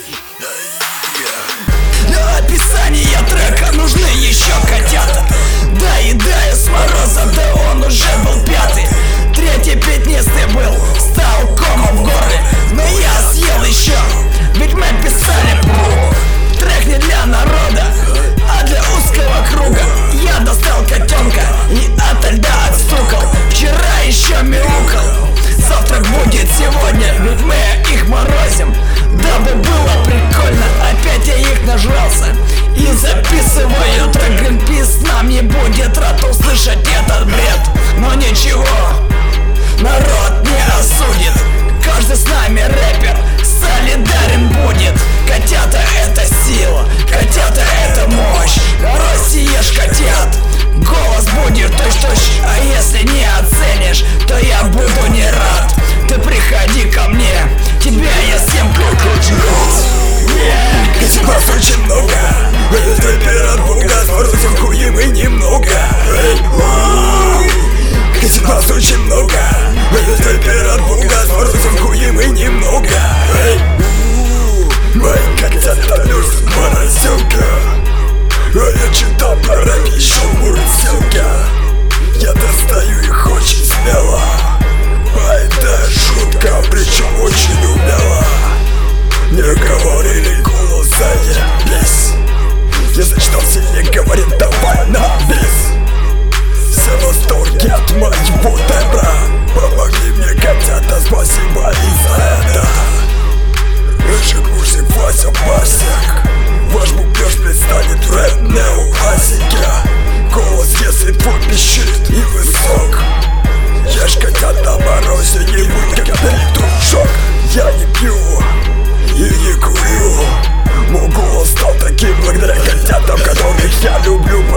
Hey. Разутюкуем и немного. Ведь нас очень много. Этот теперь от Бога Разутюкуем и немного. Мои котята плюс морозилка. А я читал про рэп еще мурзилка. Я достаю их очень смело. А это шутка, причем очень умело. Не говорили голоса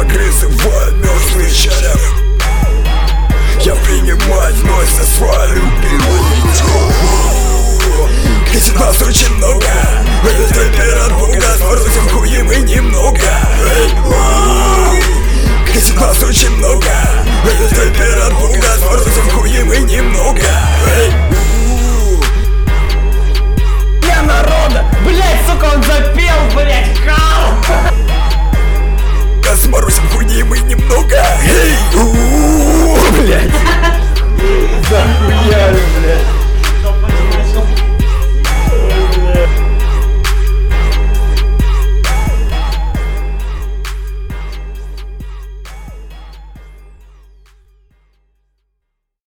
погрызывая мертвый череп. Я принимаю вновь за свой любимый тело Ведь нас очень много. Этот рэпер от Бога Сморозим хуем и немного. Ведь нас очень много. Этот рэпер от Бога Сморозим хуем и немного. Эй!